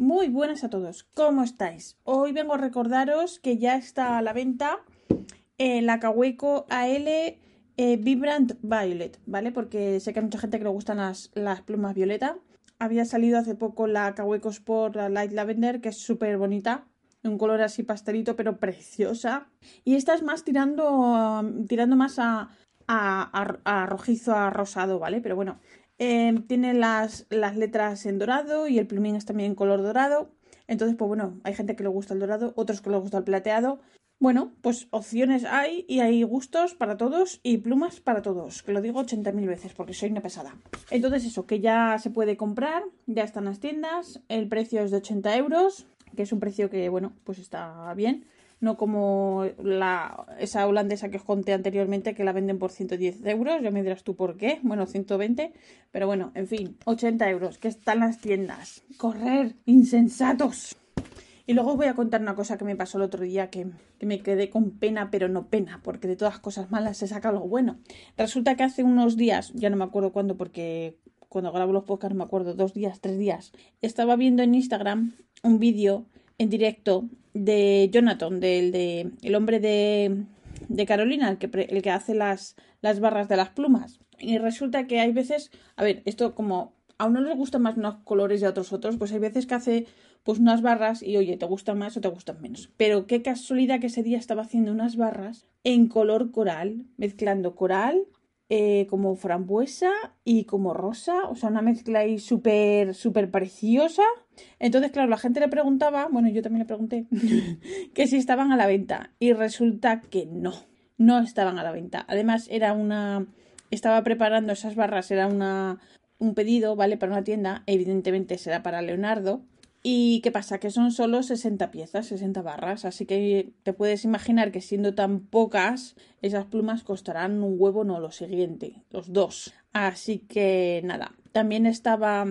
Muy buenas a todos, ¿cómo estáis? Hoy vengo a recordaros que ya está a la venta eh, la Kaweco AL eh, Vibrant Violet, ¿vale? Porque sé que hay mucha gente que le gustan las, plumas violeta. Había salido hace poco la Kaweco Sport Light Lavender, que es súper bonita, un color así pastelito, pero preciosa. Y esta es más tirando, tirando más a, a, rojizo, a rosado, ¿vale? Pero bueno, Em, tiene las, las letras en dorado y el plumín es también en color dorado. Entonces, pues bueno, hay gente que le gusta el dorado, otros que le gusta el plateado. Bueno, pues opciones hay y hay gustos para todos y plumas para todos, que lo digo 80.000 veces porque soy una pesada. Entonces eso, que ya se puede comprar, ya están las tiendas, el precio es de 80 euros, que es un precio que, bueno, pues está bien no como la, esa holandesa que os conté anteriormente que la venden por 110 euros, ya me dirás tú por qué, bueno, 120, pero bueno, en fin, 80 euros, que están las tiendas. Correr, insensatos. Y luego os voy a contar una cosa que me pasó el otro día que, que, me quedé con pena, pero no pena, porque de todas cosas malas se saca algo bueno. Resulta que hace unos días, ya no me acuerdo cuándo, porque cuando grabo los podcasts no me acuerdo, dos días, tres días, estaba viendo en Instagram un vídeo en directo de Jonathan, del de, el hombre de, de Carolina, el que, el que hace las, las barras de las plumas. Y resulta que hay veces, a ver, esto como a uno les gustan más unos colores y a otros otros, pues hay veces que hace pues unas barras y oye, te gustan más o te gustan menos. Pero qué casualidad que ese día estaba haciendo unas barras en color coral, mezclando coral eh, como frambuesa y como rosa, o sea, una mezcla ahí súper, súper preciosa. Entonces, claro, la gente le preguntaba, bueno, yo también le pregunté, que si estaban a la venta y resulta que no, no estaban a la venta. Además, era una, estaba preparando esas barras, era una, un pedido, ¿vale? Para una tienda, evidentemente será para Leonardo. ¿Y qué pasa? Que son solo 60 piezas, 60 barras, así que te puedes imaginar que siendo tan pocas, esas plumas costarán un huevo, no lo siguiente, los dos. Así que nada, también estaba,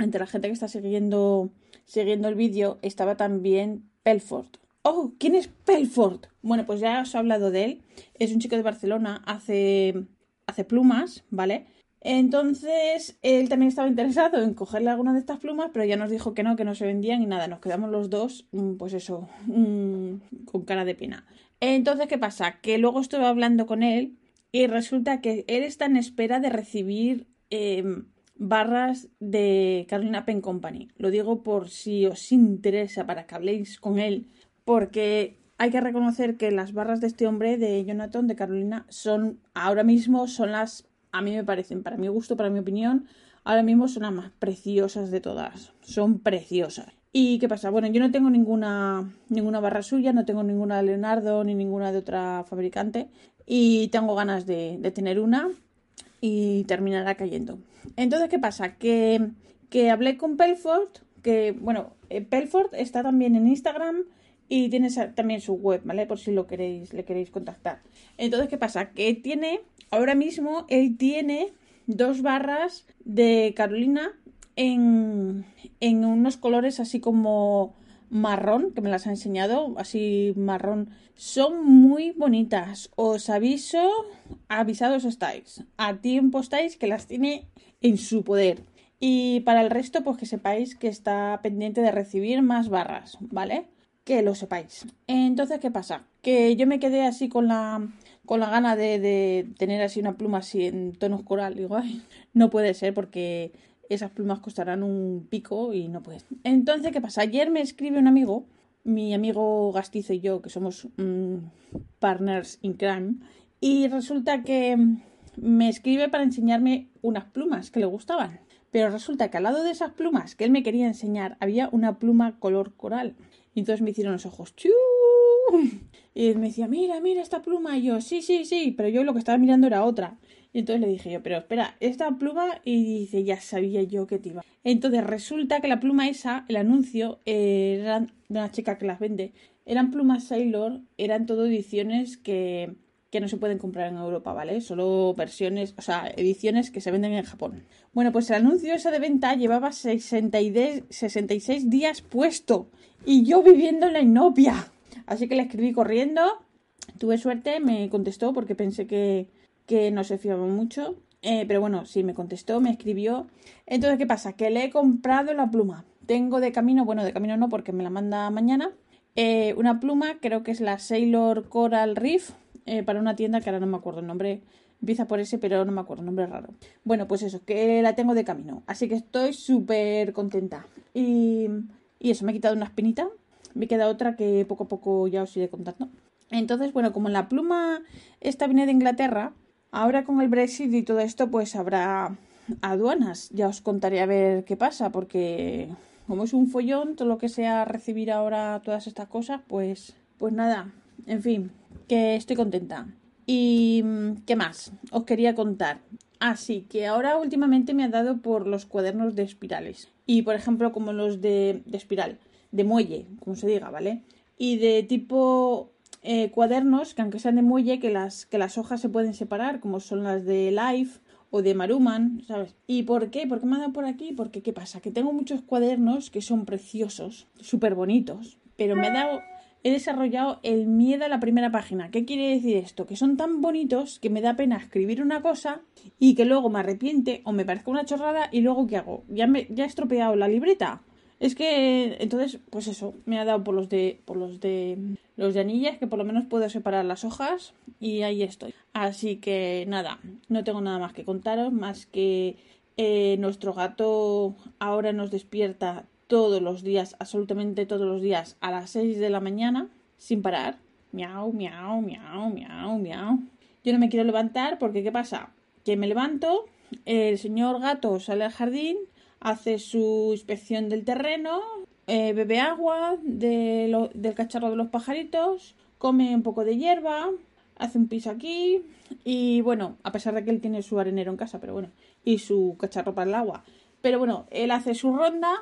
entre la gente que está siguiendo, siguiendo el vídeo, estaba también Pelford. Oh, ¿quién es Pelford? Bueno, pues ya os he hablado de él. Es un chico de Barcelona, hace, hace plumas, ¿vale? Entonces, él también estaba interesado en cogerle alguna de estas plumas, pero ya nos dijo que no, que no se vendían y nada, nos quedamos los dos, mm, pues eso, mm, con cara de pena. Entonces, ¿qué pasa? Que luego estuve hablando con él y resulta que él está en espera de recibir em, barras de Carolina Pen Company. Lo digo por si os interesa para que habléis con él, porque hay que reconocer que las barras de este hombre, de Jonathan, de Carolina, son ahora mismo son las a mí me parecen, para mi gusto, para mi opinión, ahora mismo son las más preciosas de todas. Son preciosas. ¿Y qué pasa? Bueno, yo no tengo ninguna, ninguna barra suya, no tengo ninguna de Leonardo ni ninguna de otra fabricante y tengo ganas de, tener una y terminará cayendo. Entonces, ¿qué pasa? Que, que hablé con Pelford, que, bueno, eh, Pelford está también en Instagram y tiene también su web, ¿vale? Por si lo queréis, le queréis contactar. Entonces, ¿qué pasa? Que tiene ahora mismo él tiene dos barras de Carolina en, en unos colores así como marrón, que me las ha enseñado, así marrón. Son muy bonitas. Os aviso, avisados estáis. A tiempo estáis que las tiene en su poder. Y para el resto, pues que sepáis que está pendiente de recibir más barras, ¿vale? Que lo sepáis. Entonces, ¿qué pasa? Que yo me quedé así con la con la gana de, tener así una pluma así en tonos coral. Digo, no puede ser porque esas plumas costarán un pico y no puede. Entonces, ¿qué pasa? Ayer me escribe un amigo, mi amigo Gastizo y yo, que somos mm, partners in crime, y resulta que me escribe para enseñarme unas plumas que le gustaban. Pero resulta que al lado de esas plumas que él me quería enseñar había una pluma color coral. Y entonces me hicieron los ojos. ¡Chú! Y me decía, mira, mira esta pluma. Y yo, sí, sí, sí. Pero yo lo que estaba mirando era otra. Y Y entonces le dije yo, pero espera, esta pluma, y dice, ya sabía yo que te iba. Entonces resulta que la pluma esa, el anuncio, eh, era de una chica que las vende, eran plumas Sailor, eran todo ediciones que, que no se pueden comprar en Europa, ¿vale? Solo versiones, o sea, ediciones que se venden en Japón. Bueno, pues el anuncio ese de venta llevaba 66 días puesto y yo viviendo en la inopia. Así que le escribí corriendo, tuve suerte, me contestó porque pensé que, que no se fiaba mucho. Eh, pero bueno, sí, me contestó, me escribió. Entonces, ¿qué pasa? Que le he comprado la pluma. Tengo de camino, bueno, de camino no, porque me la manda mañana. Eh, una pluma, creo que es la Sailor Coral Reef, eh, para una tienda que ahora no me acuerdo el nombre. Empieza por ese, pero no me acuerdo, nombre raro. Bueno, pues eso, que la tengo de camino. Así que estoy súper contenta. Y, y eso, me he quitado una espinita. Me queda otra que poco a poco ya os iré contando. Entonces, bueno, como la pluma esta viene de Inglaterra, ahora con el Brexit y todo esto, pues habrá aduanas. Ya os contaré a ver qué pasa, porque como es un follón, todo lo que sea recibir ahora todas estas cosas, pues, pues nada, en fin, que estoy contenta. ¿Y qué más? Os quería contar. Ah, sí, que ahora últimamente me ha dado por los cuadernos de espirales. Y por ejemplo, como los de, de espiral, de muelle, como se diga, ¿vale? Y de tipo eh, cuadernos que aunque sean de muelle, que las, que las hojas se pueden separar, como son las de Life o de Maruman, ¿sabes? ¿Y por qué? ¿Por qué me ha dado por aquí? Porque, ¿qué pasa? Que tengo muchos cuadernos que son preciosos, súper bonitos, pero me ha dado... He desarrollado el miedo a la primera página. ¿Qué quiere decir esto? Que son tan bonitos que me da pena escribir una cosa y que luego me arrepiente o me parezca una chorrada y luego ¿qué hago? Ya, me, ya he estropeado la libreta. Es que entonces, pues eso, me ha dado por los de por los de los de anillas, que por lo menos puedo separar las hojas y ahí estoy. Así que nada, no tengo nada más que contaros, más que eh, nuestro gato ahora nos despierta todos los días, absolutamente todos los días, a las 6 de la mañana, sin parar. Miau, miau, miau, miau, miau. Yo no me quiero levantar porque ¿qué pasa? Que me levanto, el señor gato sale al jardín, hace su inspección del terreno, eh, bebe agua de del cacharro de los pajaritos, come un poco de hierba, hace un piso aquí y bueno, a pesar de que él tiene su arenero en casa, pero bueno, y su cacharro para el agua. Pero bueno, él hace su ronda,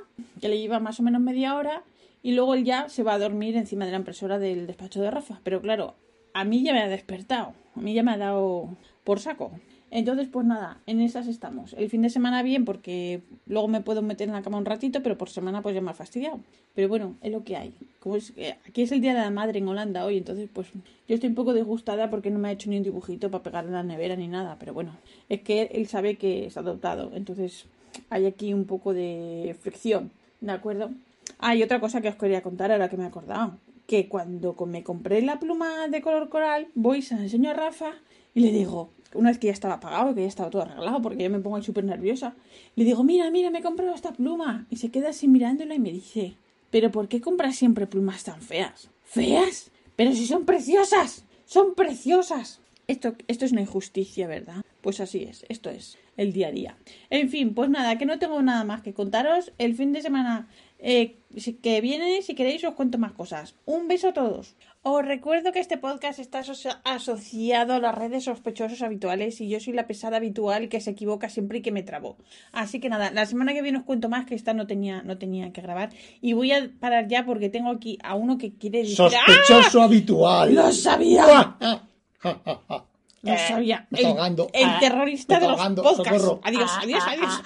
que le lleva más o menos media hora, y luego él ya se va a dormir encima de la impresora del despacho de Rafa. Pero claro, a mí ya me ha despertado, a mí ya me ha dado por saco. Entonces, pues nada, en esas estamos. El fin de semana bien, porque luego me puedo meter en la cama un ratito, pero por semana pues ya me ha fastidiado. Pero bueno, es lo que hay. Como es, aquí es el Día de la Madre en Holanda hoy, entonces pues yo estoy un poco disgustada porque no me ha hecho ni un dibujito para pegar en la nevera ni nada. Pero bueno, es que él sabe que es adoptado, entonces hay aquí un poco de fricción, ¿de acuerdo? Ah, y otra cosa que os quería contar ahora que me he acordado. Que cuando me compré la pluma de color coral, voy, se la enseño a Rafa y le digo, una vez que ya estaba pagado, que ya estaba todo arreglado, porque yo me pongo ahí súper nerviosa, le digo, mira, mira, me he comprado esta pluma. Y se queda así mirándola y me dice, pero ¿por qué compras siempre plumas tan feas? ¿Feas? Pero si son preciosas, son preciosas. Esto, esto es una injusticia, ¿verdad? Pues así es, esto es el día a día. En fin, pues nada, que no tengo nada más que contaros. El fin de semana eh, que viene, si queréis, os cuento más cosas. Un beso a todos. Os recuerdo que este podcast está asociado a las redes sospechosos habituales y yo soy la pesada habitual que se equivoca siempre y que me trabo. Así que nada, la semana que viene os cuento más que esta no tenía, no tenía que grabar. Y voy a parar ya porque tengo aquí a uno que quiere decir. Sospechoso habitual. ¡Lo sabía! Lo sabía. Me está El, ahogando. el Ah, terrorista me de está los ahogando. podcasts. Socorro. Adiós, adiós, adiós.